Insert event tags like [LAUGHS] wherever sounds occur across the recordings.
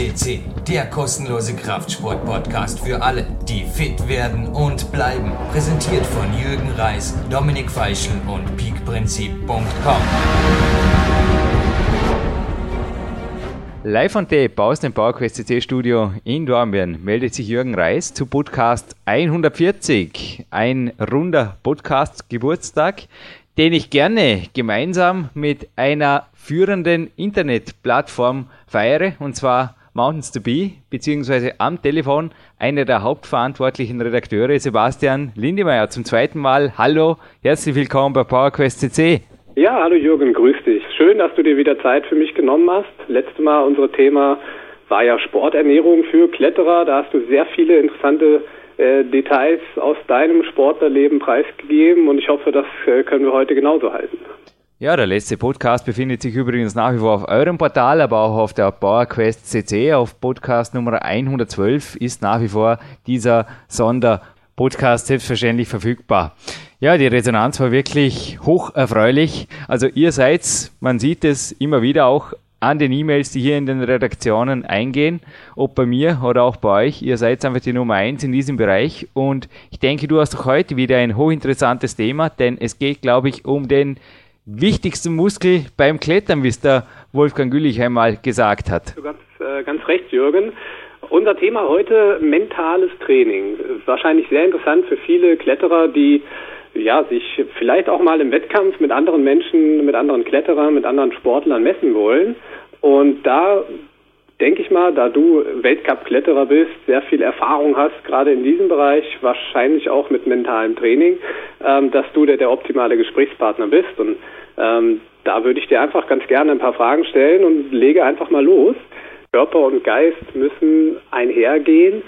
CC, der kostenlose Kraftsport-Podcast für alle, die fit werden und bleiben. Präsentiert von Jürgen Reis, Dominik Feischl und peakprinzip.com. Live on Tape aus dem PowerQuest CC Studio in Dornbirn meldet sich Jürgen Reis zu Podcast 140. Ein runder Podcast Geburtstag, den ich gerne gemeinsam mit einer führenden Internetplattform feiere, und zwar Mountains to Be, beziehungsweise am Telefon einer der hauptverantwortlichen Redakteure, Sebastian Lindemeyer, zum zweiten Mal. Hallo, herzlich willkommen bei PowerQuest CC. Ja, hallo Jürgen, grüß dich. Schön, dass du dir wieder Zeit für mich genommen hast. Letztes Mal unser Thema war ja Sporternährung für Kletterer. Da hast du sehr viele interessante äh, Details aus deinem Sportlerleben preisgegeben und ich hoffe, das äh, können wir heute genauso halten. Ja, der letzte Podcast befindet sich übrigens nach wie vor auf eurem Portal, aber auch auf der PowerQuest CC. Auf Podcast Nummer 112 ist nach wie vor dieser Sonderpodcast selbstverständlich verfügbar. Ja, die Resonanz war wirklich hoch erfreulich. Also ihr seid, man sieht es immer wieder auch an den E-Mails, die hier in den Redaktionen eingehen, ob bei mir oder auch bei euch. Ihr seid einfach die Nummer eins in diesem Bereich und ich denke, du hast auch heute wieder ein hochinteressantes Thema, denn es geht, glaube ich, um den wichtigsten Muskel beim Klettern, wie es der Wolfgang Güllich einmal gesagt hat. Du ganz, äh, ganz recht, Jürgen. Unser Thema heute mentales Training. Wahrscheinlich sehr interessant für viele Kletterer, die ja, sich vielleicht auch mal im Wettkampf mit anderen Menschen, mit anderen Kletterern, mit anderen Sportlern messen wollen. Und da denke ich mal, da du Weltcup-Kletterer bist, sehr viel Erfahrung hast, gerade in diesem Bereich, wahrscheinlich auch mit mentalem Training, ähm, dass du der, der optimale Gesprächspartner bist. Und ähm, da würde ich dir einfach ganz gerne ein paar Fragen stellen und lege einfach mal los. Körper und Geist müssen einhergehen.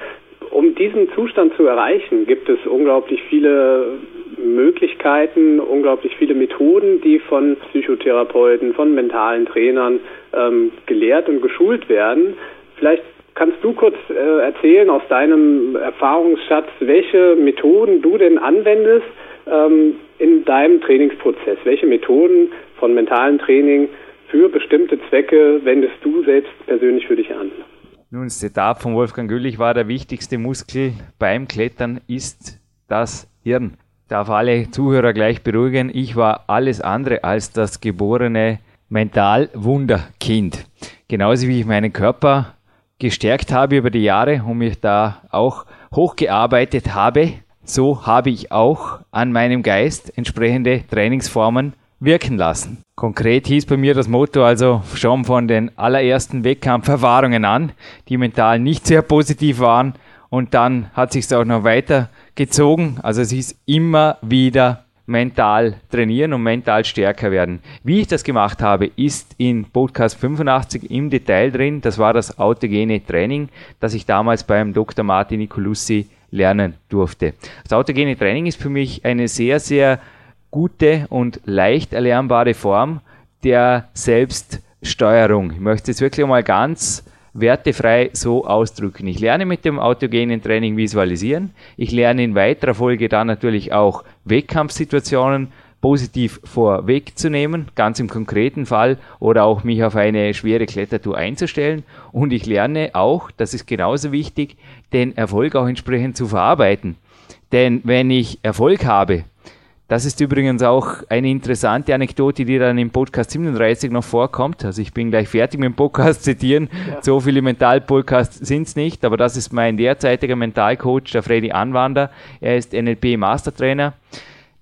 Um diesen Zustand zu erreichen, gibt es unglaublich viele Möglichkeiten, unglaublich viele Methoden, die von Psychotherapeuten, von mentalen Trainern ähm, gelehrt und geschult werden. Vielleicht kannst du kurz äh, erzählen aus deinem Erfahrungsschatz, welche Methoden du denn anwendest ähm, in deinem Trainingsprozess? Welche Methoden von mentalem Training für bestimmte Zwecke wendest du selbst persönlich für dich an? Nun, das Zitat von Wolfgang Güllich war, der wichtigste Muskel beim Klettern ist das Hirn darf alle Zuhörer gleich beruhigen. Ich war alles andere als das geborene Mental-Wunderkind. Genauso wie ich meinen Körper gestärkt habe über die Jahre und mich da auch hochgearbeitet habe, so habe ich auch an meinem Geist entsprechende Trainingsformen wirken lassen. Konkret hieß bei mir das Motto also schon von den allerersten Wettkampferfahrungen an, die mental nicht sehr positiv waren und dann hat sich auch noch weiter gezogen. Also es ist immer wieder mental trainieren und mental stärker werden. Wie ich das gemacht habe, ist in Podcast 85 im Detail drin. Das war das autogene Training, das ich damals beim Dr. Martin Nicolussi lernen durfte. Das autogene Training ist für mich eine sehr, sehr gute und leicht erlernbare Form der Selbststeuerung. Ich möchte es wirklich mal ganz wertefrei so ausdrücken. Ich lerne mit dem autogenen Training visualisieren. Ich lerne in weiterer Folge dann natürlich auch Wettkampfsituationen positiv vorwegzunehmen, ganz im konkreten Fall, oder auch mich auf eine schwere Klettertour einzustellen. Und ich lerne auch, das ist genauso wichtig, den Erfolg auch entsprechend zu verarbeiten. Denn wenn ich Erfolg habe, das ist übrigens auch eine interessante Anekdote, die dann im Podcast 37 noch vorkommt. Also ich bin gleich fertig mit dem Podcast zitieren. Ja. So viele Mental-Podcasts sind es nicht, aber das ist mein derzeitiger Mentalcoach, der Freddy Anwander. Er ist NLP-Mastertrainer.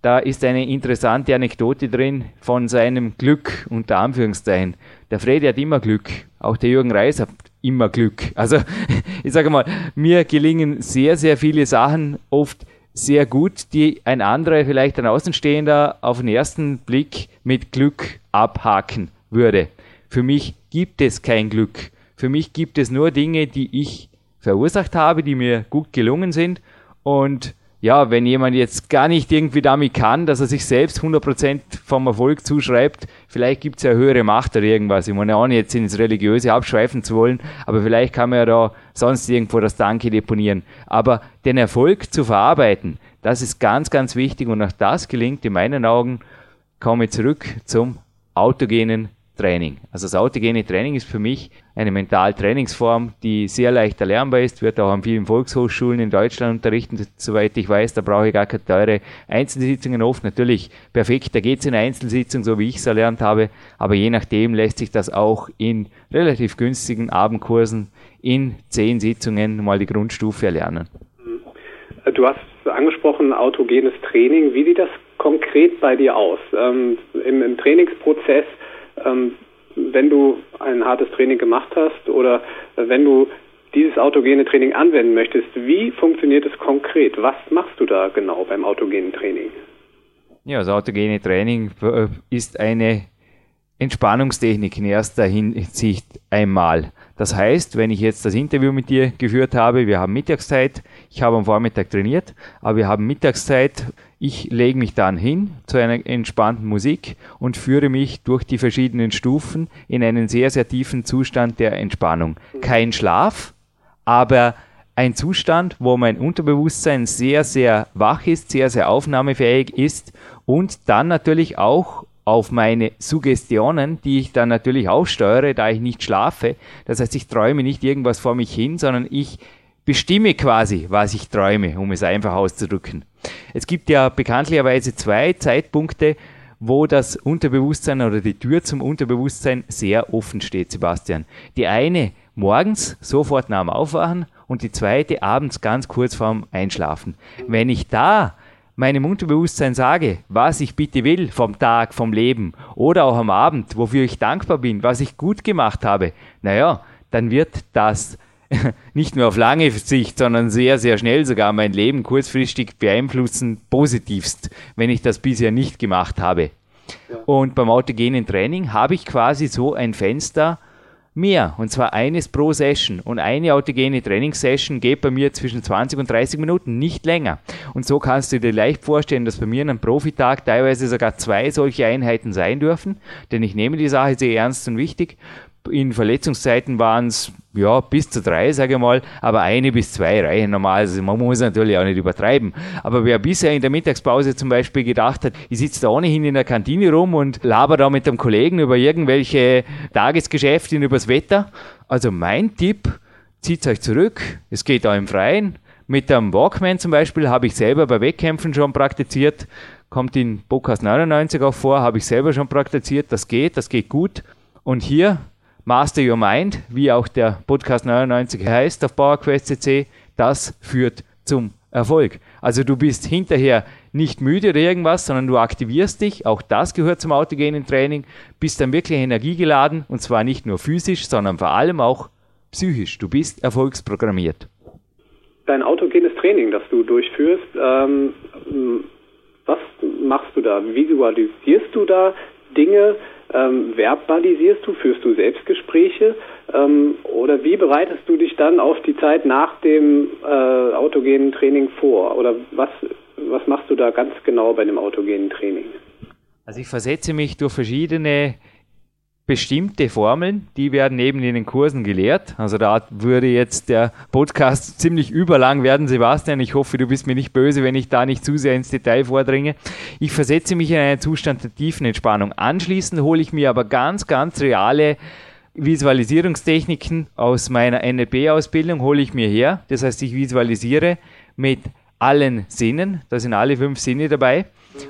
Da ist eine interessante Anekdote drin von seinem Glück, unter Anführungszeichen. Der Freddy hat immer Glück. Auch der Jürgen Reis hat immer Glück. Also [LAUGHS] ich sage mal, mir gelingen sehr, sehr viele Sachen oft sehr gut, die ein anderer, vielleicht ein Außenstehender, auf den ersten Blick mit Glück abhaken würde. Für mich gibt es kein Glück. Für mich gibt es nur Dinge, die ich verursacht habe, die mir gut gelungen sind und ja, wenn jemand jetzt gar nicht irgendwie damit kann, dass er sich selbst 100% vom Erfolg zuschreibt, vielleicht gibt es ja höhere Macht oder irgendwas. Ich meine auch nicht jetzt ins Religiöse abschweifen zu wollen, aber vielleicht kann man ja da sonst irgendwo das Danke deponieren. Aber den Erfolg zu verarbeiten, das ist ganz, ganz wichtig und auch das gelingt in meinen Augen, komme ich zurück zum autogenen Training. Also das autogene Training ist für mich eine Mentaltrainingsform, die sehr leicht erlernbar ist, wird auch an vielen Volkshochschulen in Deutschland unterrichtet, soweit ich weiß, da brauche ich gar keine teure Einzelsitzungen oft. Natürlich perfekt, da geht es in einer Einzelsitzung, so wie ich es erlernt habe, aber je nachdem lässt sich das auch in relativ günstigen Abendkursen in zehn Sitzungen mal die Grundstufe erlernen. Du hast angesprochen, autogenes Training. Wie sieht das konkret bei dir aus? Ähm, im, im, Trainingsprozess, ähm, wenn du ein hartes Training gemacht hast oder wenn du dieses autogene Training anwenden möchtest, wie funktioniert es konkret? Was machst du da genau beim autogenen Training? Ja, das autogene Training äh, ist eine Entspannungstechnik in erster Hinsicht einmal. Das heißt, wenn ich jetzt das Interview mit dir geführt habe, wir haben Mittagszeit, ich habe am Vormittag trainiert, aber wir haben Mittagszeit, ich lege mich dann hin zu einer entspannten Musik und führe mich durch die verschiedenen Stufen in einen sehr, sehr tiefen Zustand der Entspannung. Kein Schlaf, aber ein Zustand, wo mein Unterbewusstsein sehr, sehr wach ist, sehr, sehr aufnahmefähig ist und dann natürlich auch auf meine Suggestionen, die ich dann natürlich auch steuere, da ich nicht schlafe. Das heißt, ich träume nicht irgendwas vor mich hin, sondern ich bestimme quasi, was ich träume, um es einfach auszudrücken. Es gibt ja bekanntlicherweise zwei Zeitpunkte, wo das Unterbewusstsein oder die Tür zum Unterbewusstsein sehr offen steht, Sebastian. Die eine morgens, sofort nach dem Aufwachen und die zweite abends ganz kurz vorm Einschlafen. Wenn ich da meinem Unterbewusstsein sage, was ich bitte will vom Tag, vom Leben oder auch am Abend, wofür ich dankbar bin, was ich gut gemacht habe, naja, dann wird das [LAUGHS] nicht nur auf lange Sicht, sondern sehr, sehr schnell sogar mein Leben kurzfristig beeinflussen, positivst, wenn ich das bisher nicht gemacht habe. Ja. Und beim autogenen Training habe ich quasi so ein Fenster, mehr, und zwar eines pro Session. Und eine autogene Trainingssession geht bei mir zwischen 20 und 30 Minuten, nicht länger. Und so kannst du dir leicht vorstellen, dass bei mir an einem Profitag teilweise sogar zwei solche Einheiten sein dürfen, denn ich nehme die Sache sehr ernst und wichtig in Verletzungszeiten waren es ja bis zu drei, sage ich mal, aber eine bis zwei reichen normal. Also man muss natürlich auch nicht übertreiben. Aber wer bisher in der Mittagspause zum Beispiel gedacht hat, ich sitze da ohnehin in der Kantine rum und laber da mit einem Kollegen über irgendwelche Tagesgeschäfte und übers Wetter. Also mein Tipp, zieht euch zurück. Es geht auch im Freien. Mit einem Walkman zum Beispiel habe ich selber bei Wettkämpfen schon praktiziert. Kommt in Podcast 99 auch vor, habe ich selber schon praktiziert. Das geht, das geht gut. Und hier Master Your Mind, wie auch der Podcast 99 heißt auf PowerQuest.cc, das führt zum Erfolg. Also du bist hinterher nicht müde oder irgendwas, sondern du aktivierst dich, auch das gehört zum autogenen Training, bist dann wirklich energiegeladen und zwar nicht nur physisch, sondern vor allem auch psychisch. Du bist erfolgsprogrammiert. Dein autogenes Training, das du durchführst, ähm, was machst du da? Visualisierst du da Dinge? Ähm, verbalisierst du, führst du Selbstgespräche ähm, oder wie bereitest du dich dann auf die Zeit nach dem äh, autogenen Training vor? Oder was, was machst du da ganz genau bei dem autogenen Training? Also ich versetze mich durch verschiedene bestimmte Formeln, die werden eben in den Kursen gelehrt. Also da würde jetzt der Podcast ziemlich überlang werden, Sebastian. Ich hoffe, du bist mir nicht böse, wenn ich da nicht zu sehr ins Detail vordringe. Ich versetze mich in einen Zustand der tiefen Entspannung. Anschließend hole ich mir aber ganz, ganz reale Visualisierungstechniken aus meiner NLP-Ausbildung, hole ich mir her. Das heißt, ich visualisiere mit allen Sinnen, da sind alle fünf Sinne dabei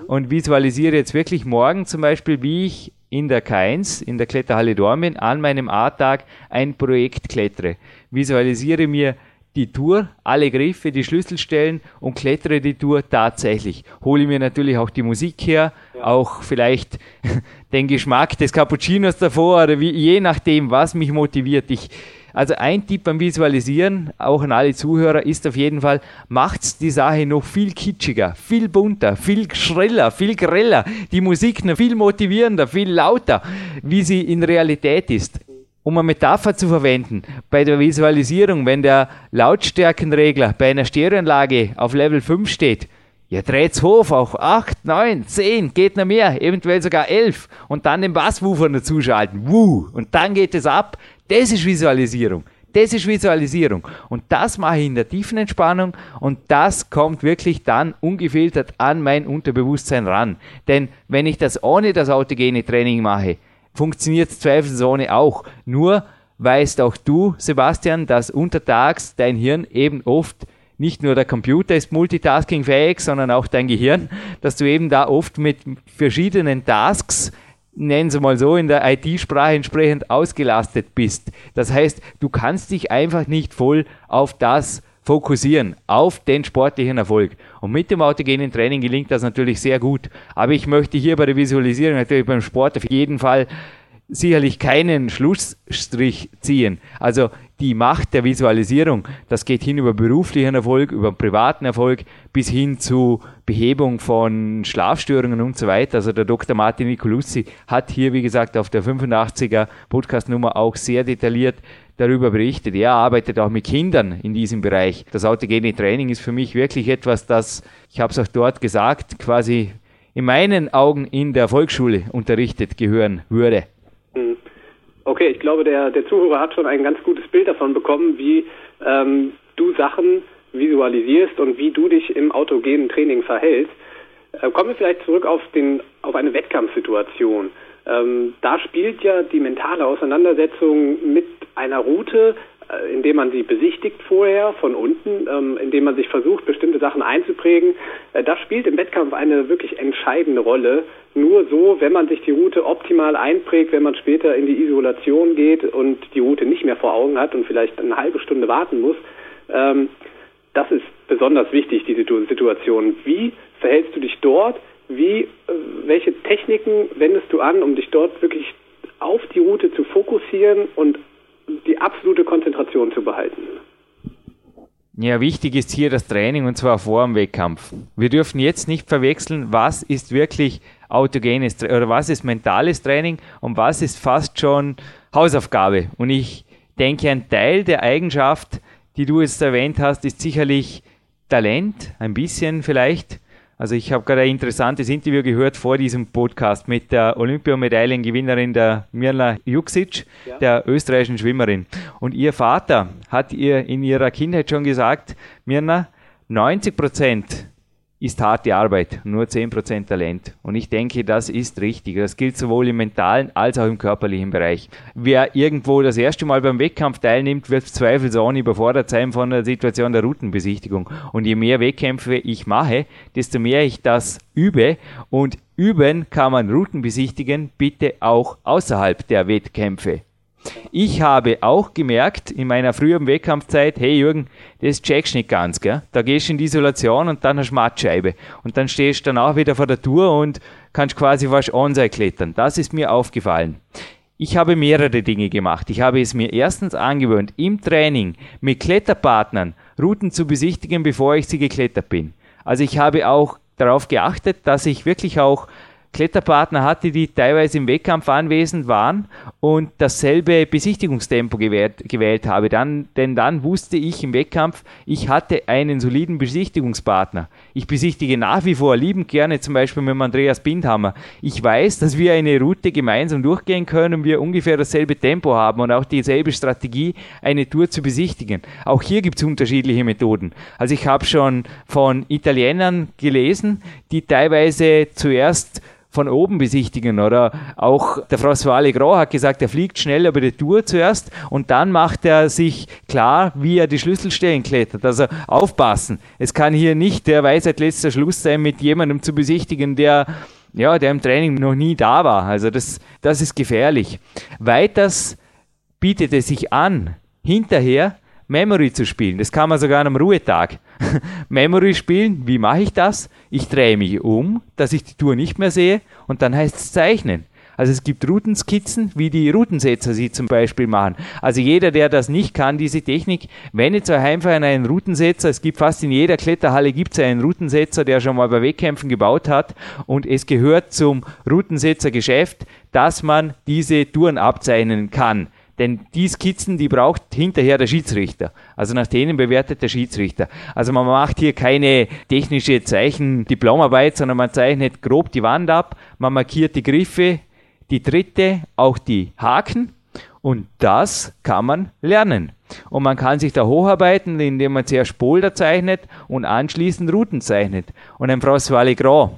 und visualisiere jetzt wirklich morgen zum Beispiel, wie ich in der K1, in der Kletterhalle Dormien, an meinem A-Tag ein Projekt klettere. Visualisiere mir die Tour, alle Griffe, die Schlüsselstellen und klettere die Tour tatsächlich. Hole mir natürlich auch die Musik her, ja. auch vielleicht [LAUGHS] den Geschmack des Cappuccinos davor oder wie, je nachdem, was mich motiviert. Ich also ein Tipp beim Visualisieren, auch an alle Zuhörer, ist auf jeden Fall, macht die Sache noch viel kitschiger, viel bunter, viel schreller, viel greller, die Musik noch viel motivierender, viel lauter, wie sie in Realität ist. Um eine Metapher zu verwenden, bei der Visualisierung, wenn der Lautstärkenregler bei einer Stereoanlage auf Level 5 steht, ja, dreht's hoch auf 8, 9, 10, geht noch mehr, eventuell sogar 11 und dann den Basswoofer dazu schalten. Wuh, und dann geht es ab. Das ist Visualisierung. Das ist Visualisierung. Und das mache ich in der tiefen Entspannung und das kommt wirklich dann ungefiltert an mein Unterbewusstsein ran. Denn wenn ich das ohne das autogene Training mache, funktioniert zweifelsohne auch. Nur weißt auch du, Sebastian, dass untertags dein Hirn eben oft nicht nur der Computer ist multitaskingfähig, sondern auch dein Gehirn, dass du eben da oft mit verschiedenen Tasks nennen Sie mal so, in der IT-Sprache entsprechend ausgelastet bist. Das heißt, du kannst dich einfach nicht voll auf das fokussieren, auf den sportlichen Erfolg. Und mit dem autogenen Training gelingt das natürlich sehr gut. Aber ich möchte hier bei der Visualisierung natürlich beim Sport auf jeden Fall sicherlich keinen Schlussstrich ziehen. Also die Macht der Visualisierung, das geht hin über beruflichen Erfolg, über privaten Erfolg bis hin zu Behebung von Schlafstörungen und so weiter. Also der Dr. Martin Nicolussi hat hier, wie gesagt, auf der 85er Podcastnummer auch sehr detailliert darüber berichtet. Er arbeitet auch mit Kindern in diesem Bereich. Das autogene Training ist für mich wirklich etwas, das, ich habe es auch dort gesagt, quasi in meinen Augen in der Volksschule unterrichtet gehören würde. Okay, ich glaube, der, der Zuhörer hat schon ein ganz gutes Bild davon bekommen, wie ähm, du Sachen visualisierst und wie du dich im autogenen Training verhältst. Äh, kommen wir vielleicht zurück auf, den, auf eine Wettkampfsituation. Ähm, da spielt ja die mentale Auseinandersetzung mit einer Route, indem man sie besichtigt vorher von unten, ähm, indem man sich versucht, bestimmte Sachen einzuprägen. Äh, das spielt im Wettkampf eine wirklich entscheidende Rolle. Nur so, wenn man sich die Route optimal einprägt, wenn man später in die Isolation geht und die Route nicht mehr vor Augen hat und vielleicht eine halbe Stunde warten muss, ähm, das ist besonders wichtig, diese Situation. Wie verhältst du dich dort? Wie, äh, welche Techniken wendest du an, um dich dort wirklich auf die Route zu fokussieren und die absolute Konzentration zu behalten? Ja, wichtig ist hier das Training und zwar vor dem Wettkampf. Wir dürfen jetzt nicht verwechseln, was ist wirklich autogenes oder was ist mentales Training und was ist fast schon Hausaufgabe. Und ich denke, ein Teil der Eigenschaft, die du jetzt erwähnt hast, ist sicherlich Talent, ein bisschen vielleicht. Also ich habe gerade ein interessantes Interview gehört vor diesem Podcast mit der Olympiamedaillengewinnerin der Mirna Juksic, ja. der österreichischen Schwimmerin. Und ihr Vater hat ihr in ihrer Kindheit schon gesagt, Mirna, 90 Prozent ist harte Arbeit, nur 10% Talent. Und ich denke, das ist richtig. Das gilt sowohl im mentalen als auch im körperlichen Bereich. Wer irgendwo das erste Mal beim Wettkampf teilnimmt, wird zweifelsohne überfordert sein von der Situation der Routenbesichtigung. Und je mehr Wettkämpfe ich mache, desto mehr ich das übe. Und üben kann man Routen besichtigen, bitte auch außerhalb der Wettkämpfe. Ich habe auch gemerkt in meiner früheren Wettkampfzeit, hey Jürgen, das checkst du nicht ganz, gell? Da gehst du in die Isolation und dann hast du Mattscheibe. Und dann stehst du danach wieder vor der Tour und kannst quasi fast onside klettern. Das ist mir aufgefallen. Ich habe mehrere Dinge gemacht. Ich habe es mir erstens angewöhnt, im Training mit Kletterpartnern Routen zu besichtigen, bevor ich sie geklettert bin. Also ich habe auch darauf geachtet, dass ich wirklich auch Kletterpartner hatte, die teilweise im Wettkampf anwesend waren und dasselbe Besichtigungstempo gewählt, gewählt habe. Dann, denn dann wusste ich im Wettkampf, ich hatte einen soliden Besichtigungspartner. Ich besichtige nach wie vor liebend gerne zum Beispiel mit dem Andreas Bindhammer. Ich weiß, dass wir eine Route gemeinsam durchgehen können und wir ungefähr dasselbe Tempo haben und auch dieselbe Strategie, eine Tour zu besichtigen. Auch hier gibt es unterschiedliche Methoden. Also ich habe schon von Italienern gelesen, die teilweise zuerst von oben besichtigen. Oder auch der François Legros hat gesagt, er fliegt schnell über die Tour zuerst und dann macht er sich klar, wie er die Schlüsselstellen klettert. Also aufpassen. Es kann hier nicht der Weisheit letzter Schluss sein, mit jemandem zu besichtigen, der ja, der im Training noch nie da war. Also das, das ist gefährlich. Weiters bietet es sich an, hinterher Memory zu spielen. Das kann man sogar am Ruhetag. [LAUGHS] Memory spielen, wie mache ich das? Ich drehe mich um, dass ich die Tour nicht mehr sehe und dann heißt es zeichnen. Also es gibt Routenskizzen, wie die Routensetzer sie zum Beispiel machen. Also jeder, der das nicht kann, diese Technik, wendet zu einfach an einen Routensetzer. Es gibt fast in jeder Kletterhalle gibt es einen Routensetzer, der schon mal bei Wettkämpfen gebaut hat. Und es gehört zum Routensetzergeschäft, dass man diese Touren abzeichnen kann. Denn die Skizzen, die braucht hinterher der Schiedsrichter. Also nach denen bewertet der Schiedsrichter. Also man macht hier keine technische Zeichen-Diplomarbeit, sondern man zeichnet grob die Wand ab, man markiert die Griffe, die Tritte, auch die Haken und das kann man lernen. Und man kann sich da hocharbeiten, indem man zuerst Polder zeichnet und anschließend Routen zeichnet. Und ein François Legrand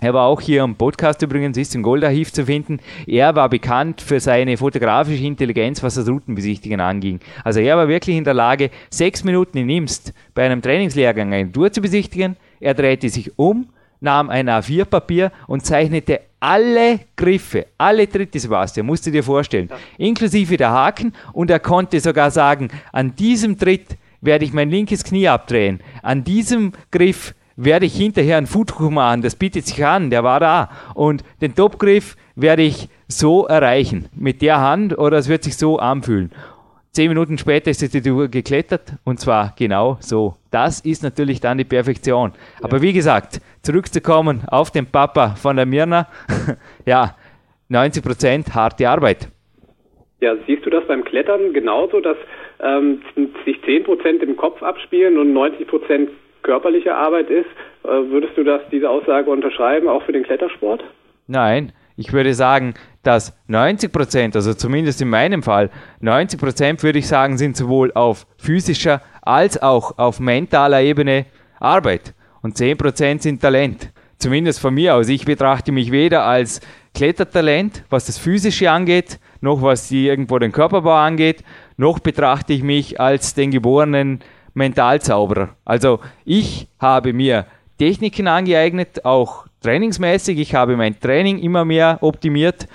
Er war auch hier im Podcast übrigens, ist im Goldarchiv zu finden. Er war bekannt für seine fotografische Intelligenz, was das Routenbesichtigen anging. Also er war wirklich in der Lage, sechs Minuten in Imst bei einem Trainingslehrgang eine Tour zu besichtigen. Er drehte sich um, nahm ein A4-Papier und zeichnete alle Griffe, alle Tritte, Sebastian, musst du dir vorstellen, inklusive der Haken und er konnte sogar sagen, an diesem Tritt werde ich mein linkes Knie abdrehen, an diesem Griff werde ich hinterher einen Foothook machen, das bietet sich an, der war da. Und den Topgriff werde ich so erreichen, mit der Hand oder es wird sich so anfühlen. Zehn Minuten später ist die Tour geklettert und zwar genau so. Das ist natürlich dann die Perfektion. Aber wie gesagt, zurückzukommen auf den Papa von der Mirna, [LAUGHS] ja, 90% harte Arbeit. Ja, siehst du das beim Klettern genauso, dass ähm, sich 10% im Kopf abspielen und 90% körperliche Arbeit ist. Äh, würdest du das, diese Aussage unterschreiben, auch für den Klettersport? Nein, ich würde sagen, dass 90 Prozent, also zumindest in meinem Fall, 90 Prozent würde ich sagen, sind sowohl auf physischer als auch auf mentaler Ebene Arbeit. Und 10 Prozent sind Talent. Zumindest von mir aus. Ich betrachte mich weder als Klettertalent, was das Physische angeht, noch was irgendwo den Körperbau angeht, noch betrachte ich mich als den geborenen Mentalzauberer. Also ich habe mir Techniken angeeignet, auch trainingsmäßig. Ich habe mein Training immer mehr optimiert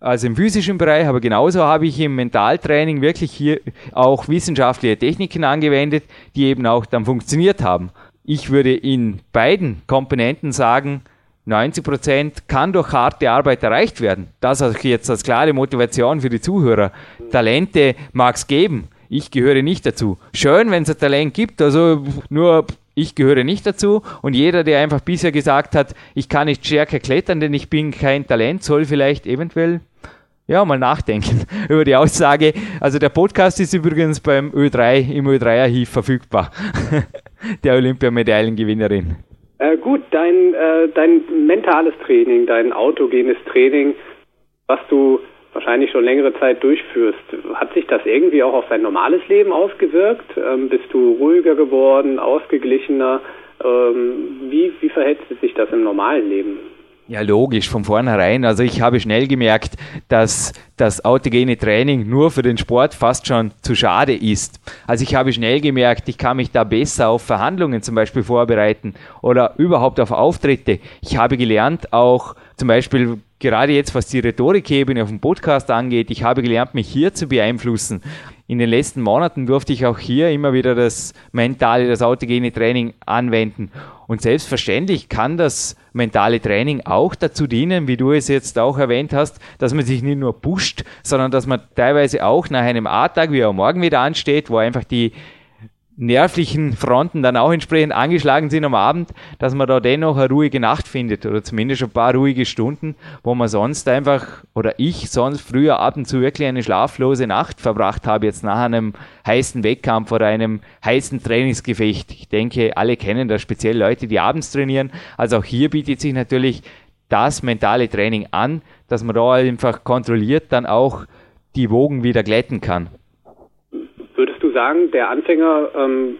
als im physischen Bereich, aber genauso habe ich im Mentaltraining wirklich hier auch wissenschaftliche Techniken angewendet, die eben auch dann funktioniert haben. Ich würde in beiden Komponenten sagen, 90 Prozent kann durch harte Arbeit erreicht werden. Das auch jetzt als klare Motivation für die Zuhörer. Talente mag es geben, ich gehöre nicht dazu. Schön, wenn es ein Talent gibt, also nur ich gehöre nicht dazu und jeder, der einfach bisher gesagt hat, ich kann nicht stärker klettern, denn ich bin kein Talent, soll vielleicht eventuell ja, mal nachdenken [LAUGHS] über die Aussage. Also der Podcast ist übrigens beim Ö3 im Ö3-Archiv verfügbar. [LAUGHS] der Olympiamedaillengewinnerin. Äh, gut, dein, äh, dein mentales Training, dein autogenes Training, was du wahrscheinlich schon längere Zeit durchführst. Hat sich das irgendwie auch auf dein normales Leben ausgewirkt? Ähm, bist du ruhiger geworden, ausgeglichener? Ähm, wie, wie verhält sich das im normalen Leben? Ja, logisch, von vornherein. Also ich habe schnell gemerkt, dass das autogene Training nur für den Sport fast schon zu schade ist. Also ich habe schnell gemerkt, ich kann mich da besser auf Verhandlungen zum Beispiel vorbereiten oder überhaupt auf Auftritte. Ich habe gelernt, auch zum Beispiel gerade jetzt, was die Rhetorikebene auf dem Podcast angeht, ich habe gelernt, mich hier zu beeinflussen. In den letzten Monaten durfte ich auch hier immer wieder das mentale, das autogene Training anwenden. Und selbstverständlich kann das mentale Training auch dazu dienen, wie du es jetzt auch erwähnt hast, dass man sich nicht nur pusht, sondern dass man teilweise auch nach einem A-Tag, wie er morgen wieder ansteht, wo einfach die nervlichen Fronten dann auch entsprechend angeschlagen sind am Abend, dass man da dennoch eine ruhige Nacht findet oder zumindest ein paar ruhige Stunden, wo man sonst einfach oder ich sonst früher ab und zu wirklich eine schlaflose Nacht verbracht habe, jetzt nach einem heißen Wettkampf oder einem heißen Trainingsgefecht. Ich denke, alle kennen das, speziell Leute, die abends trainieren. Also auch hier bietet sich natürlich das mentale Training an, dass man da einfach kontrolliert dann auch die Wogen wieder glätten kann sagen, der Anfänger ähm,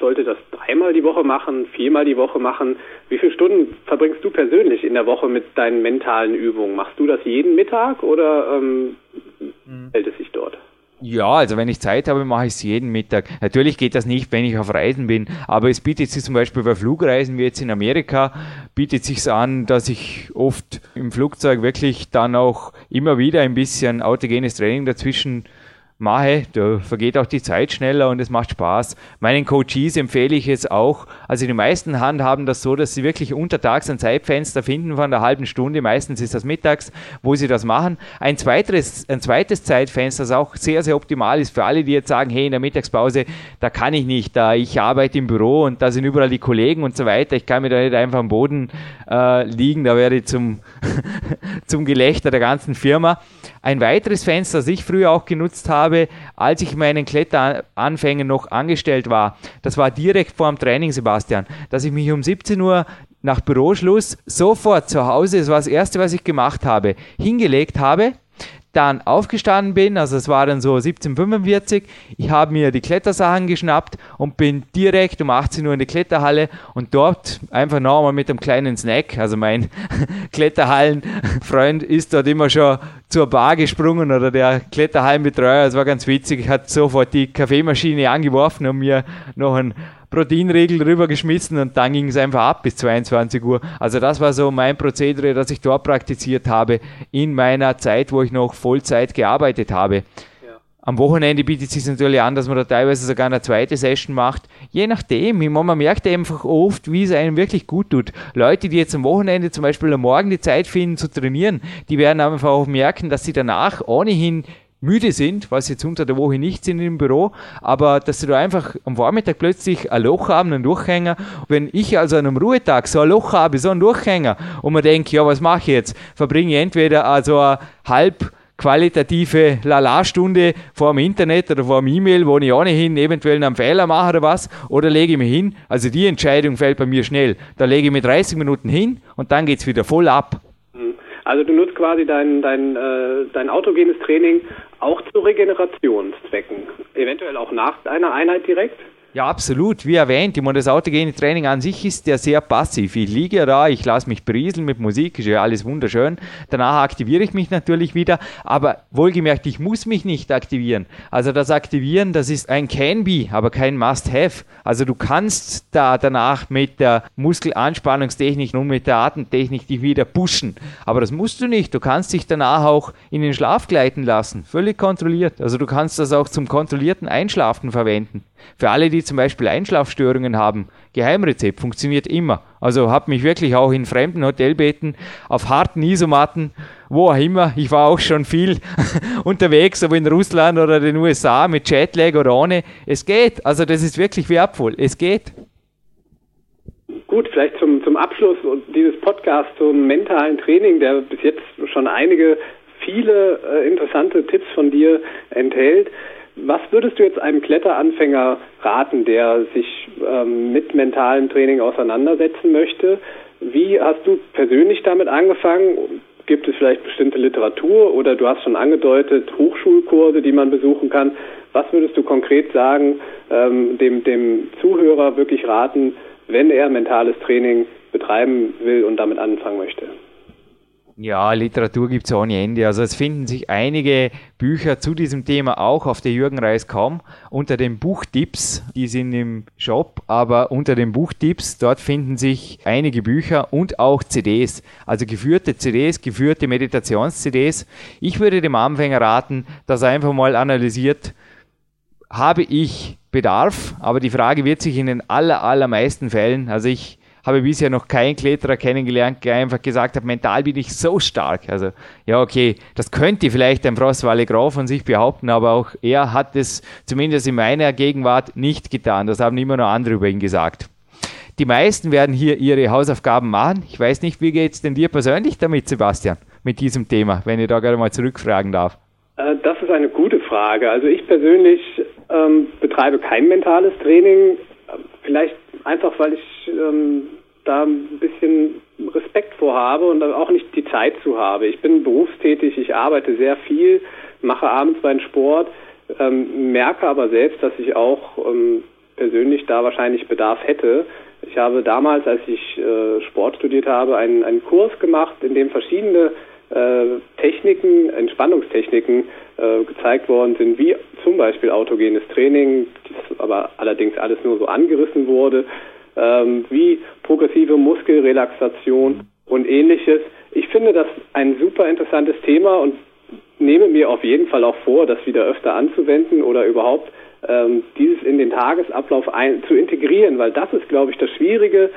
sollte das dreimal die Woche machen, viermal die Woche machen. Wie viele Stunden verbringst du persönlich in der Woche mit deinen mentalen Übungen? Machst du das jeden Mittag oder ähm, mhm. hält es sich dort? Ja, also wenn ich Zeit habe, mache ich es jeden Mittag. Natürlich geht das nicht, wenn ich auf Reisen bin, aber es bietet sich zum Beispiel bei Flugreisen wie jetzt in Amerika, bietet sich an, dass ich oft im Flugzeug wirklich dann auch immer wieder ein bisschen autogenes Training dazwischen mache, da vergeht auch die Zeit schneller und es macht Spaß. Meinen Coaches empfehle ich es auch. Also die meisten handhaben das so, dass sie wirklich untertags ein Zeitfenster finden von einer halben Stunde, meistens ist das mittags, wo sie das machen. Ein zweites, ein zweites Zeitfenster, das auch sehr, sehr optimal ist für alle, die jetzt sagen, hey, in der Mittagspause, da kann ich nicht, da ich arbeite im Büro und da sind überall die Kollegen und so weiter, ich kann mir da nicht einfach am Boden äh, liegen, da werde ich zum, [LAUGHS] zum Gelächter der ganzen Firma. Ein weiteres Fenster, das ich früher auch genutzt habe, als ich meinen Kletteranfängen noch angestellt war, das war direkt vor dem Training, Sebastian, dass ich mich um 17 Uhr nach Büroschluss sofort zu Hause, das war das erste, was ich gemacht habe, hingelegt habe, dann aufgestanden bin, also es war dann so 1745, ich habe mir die Klettersachen geschnappt und bin direkt um 18 Uhr in die Kletterhalle und dort einfach nochmal mit einem kleinen Snack, also mein [LAUGHS] Kletterhallenfreund ist dort immer schon zur Bar gesprungen oder der Kletterhallenbetreuer, es war ganz witzig, hat sofort die Kaffeemaschine angeworfen und mir noch ein Proteinregel drüber geschmissen und dann ging es einfach ab bis 22 Uhr. Also das war so mein Prozedere, das ich dort praktiziert habe in meiner Zeit, wo ich noch Vollzeit gearbeitet habe. Am Wochenende bietet es sich natürlich an, dass man da teilweise sogar eine zweite Session macht. Je nachdem. Man merkt einfach oft, wie es einem wirklich gut tut. Leute, die jetzt am Wochenende zum Beispiel am Morgen die Zeit finden zu trainieren, die werden einfach auch merken, dass sie danach ohnehin müde sind, was jetzt unter der Woche nicht sind im Büro, aber dass sie da einfach am Vormittag plötzlich ein Loch haben, einen Durchhänger. Wenn ich also an einem Ruhetag so ein Loch habe, so einen Durchhänger und man denkt, ja, was mache ich jetzt? Verbringe ich entweder also eine halb qualitative Lala-Stunde vor dem Internet oder vor dem E-Mail, wo ich ohnehin eventuell einen Fehler mache oder was, oder lege ich mich hin. Also die Entscheidung fällt bei mir schnell. Da lege ich mich 30 Minuten hin und dann geht es wieder voll ab. Also du nutzt quasi dein, dein, äh, dein autogenes Training auch zu Regenerationszwecken, eventuell auch nach einer Einheit direkt? Ja, absolut. Wie erwähnt, ich meine, das autogene Training an sich ist ja sehr passiv. Ich liege ja da, ich lasse mich berieseln mit Musik, ist ja alles wunderschön. Danach aktiviere ich mich natürlich wieder, aber wohlgemerkt, ich muss mich nicht aktivieren. Also das Aktivieren, das ist ein Can-Be, aber kein Must-Have. Also du kannst da danach mit der Muskelanspannungstechnik und mit der Atemtechnik dich wieder pushen. Aber das musst du nicht. Du kannst dich danach auch in den Schlaf gleiten lassen. Völlig kontrolliert. Also du kannst das auch zum kontrollierten Einschlafen verwenden. Für alle, die zum Beispiel Einschlafstörungen haben, Geheimrezept funktioniert immer. Also habe mich wirklich auch in fremden Hotelbetten auf harten Isomatten, wo auch immer, ich war auch schon viel [LAUGHS] unterwegs, aber in Russland oder den USA mit Jetlag oder ohne. Es geht. Also das ist wirklich wertvoll. Es geht. Gut, vielleicht zum, zum Abschluss dieses Podcasts zum mentalen Training, der bis jetzt schon einige, viele äh, interessante Tipps von dir enthält. Was würdest du jetzt einem Kletteranfänger raten, der sich ähm, mit mentalem Training auseinandersetzen möchte? Wie hast du persönlich damit angefangen? Gibt es vielleicht bestimmte Literatur oder du hast schon angedeutet Hochschulkurse, die man besuchen kann? Was würdest du konkret sagen, ähm, dem, dem Zuhörer wirklich raten, wenn er mentales Training betreiben will und damit anfangen möchte? Ja, Literatur gibt es ohne Ende. Also es finden sich einige Bücher zu diesem Thema auch auf der Jürgen Reis.com unter den Buchtipps. Die sind im Shop, aber unter den Buchtipps, dort finden sich einige Bücher und auch CDs. Also geführte CDs, geführte Meditations-CDs. Ich würde dem Anfänger raten, dass er einfach mal analysiert, habe ich Bedarf, aber die Frage wird sich in den aller, allermeisten Fällen, also ich habe bisher noch keinen Kletterer kennengelernt, der einfach gesagt hat, mental bin ich so stark. Also, ja, okay, das könnte vielleicht ein Frostwalle Graf von sich behaupten, aber auch er hat es zumindest in meiner Gegenwart nicht getan. Das haben immer noch andere über ihn gesagt. Die meisten werden hier ihre Hausaufgaben machen. Ich weiß nicht, wie geht es denn dir persönlich damit, Sebastian, mit diesem Thema, wenn ich da gerade mal zurückfragen darf? Äh, das ist eine gute Frage. Also ich persönlich ähm, betreibe kein mentales Training. Vielleicht einfach, weil ich ähm, da ein bisschen Respekt vor habe und auch nicht die Zeit zu habe. Ich bin berufstätig, ich arbeite sehr viel, mache abends meinen Sport, ähm, merke aber selbst, dass ich auch ähm, persönlich da wahrscheinlich Bedarf hätte. Ich habe damals, als ich äh, Sport studiert habe, einen, einen Kurs gemacht, in dem verschiedene äh, Techniken, Entspannungstechniken äh, gezeigt worden sind, wie zum Beispiel autogenes Training, aber allerdings alles nur so angerissen wurde ähm, wie progressive Muskelrelaxation und ähnliches. Ich finde das ein super interessantes Thema und nehme mir auf jeden Fall auch vor, das wieder öfter anzuwenden oder überhaupt ähm, dieses in den Tagesablauf ein, zu integrieren, weil das ist, glaube ich, das Schwierige.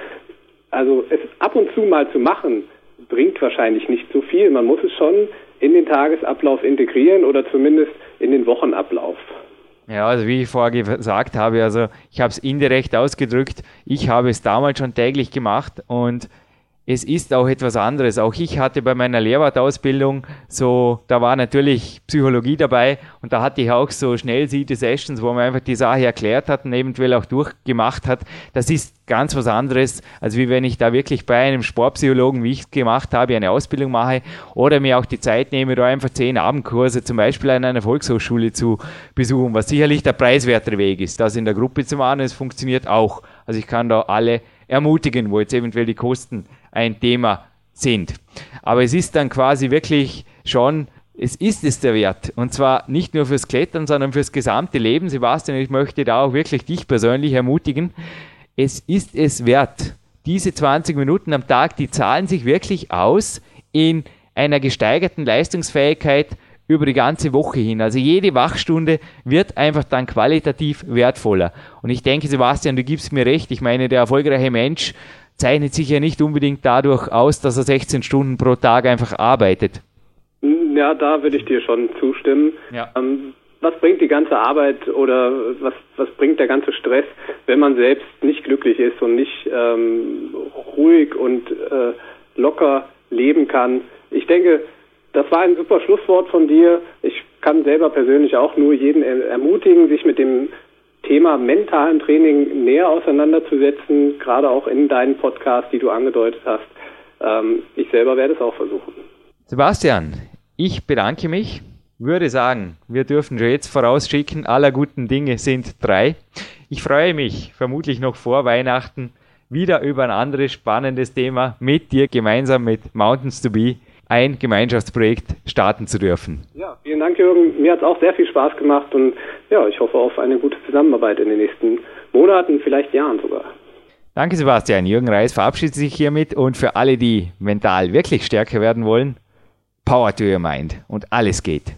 Also es ab und zu mal zu machen, bringt wahrscheinlich nicht so viel. Man muss es schon in den Tagesablauf integrieren oder zumindest in den Wochenablauf. Ja, also wie ich vorher gesagt habe, also ich habe es indirekt ausgedrückt, ich habe es damals schon täglich gemacht und es ist auch etwas anderes. Auch ich hatte bei meiner Lehrwartausbildung so, da war natürlich Psychologie dabei und da hatte ich auch so schnell Schnellsiete Sessions, wo man einfach die Sache erklärt hat und eventuell auch durchgemacht hat. Das ist ganz was anderes, als wie wenn ich da wirklich bei einem Sportpsychologen, wie ich es gemacht habe, eine Ausbildung mache oder mir auch die Zeit nehme, da einfach zehn Abendkurse zum Beispiel an einer Volkshochschule zu besuchen, was sicherlich der preiswertere Weg ist. Das in der Gruppe zu machen, es funktioniert auch. Also ich kann da alle ermutigen, wo jetzt eventuell die Kosten ein Thema sind. Aber es ist dann quasi wirklich schon, es ist es der Wert. Und zwar nicht nur fürs Klettern, sondern fürs gesamte Leben. Sebastian, ich möchte da auch wirklich dich persönlich ermutigen. Es ist es wert. Diese 20 Minuten am Tag, die zahlen sich wirklich aus in einer gesteigerten Leistungsfähigkeit über die ganze Woche hin. Also jede Wachstunde wird einfach dann qualitativ wertvoller. Und ich denke, Sebastian, du gibst mir recht. Ich meine, der erfolgreiche Mensch zeichnet sich ja nicht unbedingt dadurch aus, dass er 16 Stunden pro Tag einfach arbeitet. Ja, da würde ich dir schon zustimmen. Ja. Ähm, was bringt die ganze Arbeit oder was, was bringt der ganze Stress, wenn man selbst nicht glücklich ist und nicht ähm, ruhig und äh, locker leben kann? Ich denke, das war ein super Schlusswort von dir. Ich kann selber persönlich auch nur jeden ermutigen, sich mit dem Thema mentalen Training näher auseinanderzusetzen, gerade auch in deinen Podcast, die du angedeutet hast. Ähm, ich selber werde es auch versuchen. Sebastian, ich bedanke mich, würde sagen, wir dürfen jetzt vorausschicken, aller guten Dinge sind drei. Ich freue mich vermutlich noch vor Weihnachten wieder über ein anderes spannendes Thema mit dir gemeinsam mit Mountains to Be ein Gemeinschaftsprojekt starten zu dürfen. Ja, vielen Dank, Jürgen. Mir hat es auch sehr viel Spaß gemacht und ja, ich hoffe auf eine gute Zusammenarbeit in den nächsten Monaten, vielleicht Jahren sogar. Danke, Sebastian. Jürgen Reis verabschiedet sich hiermit und für alle, die mental wirklich stärker werden wollen, Power to your mind und alles geht.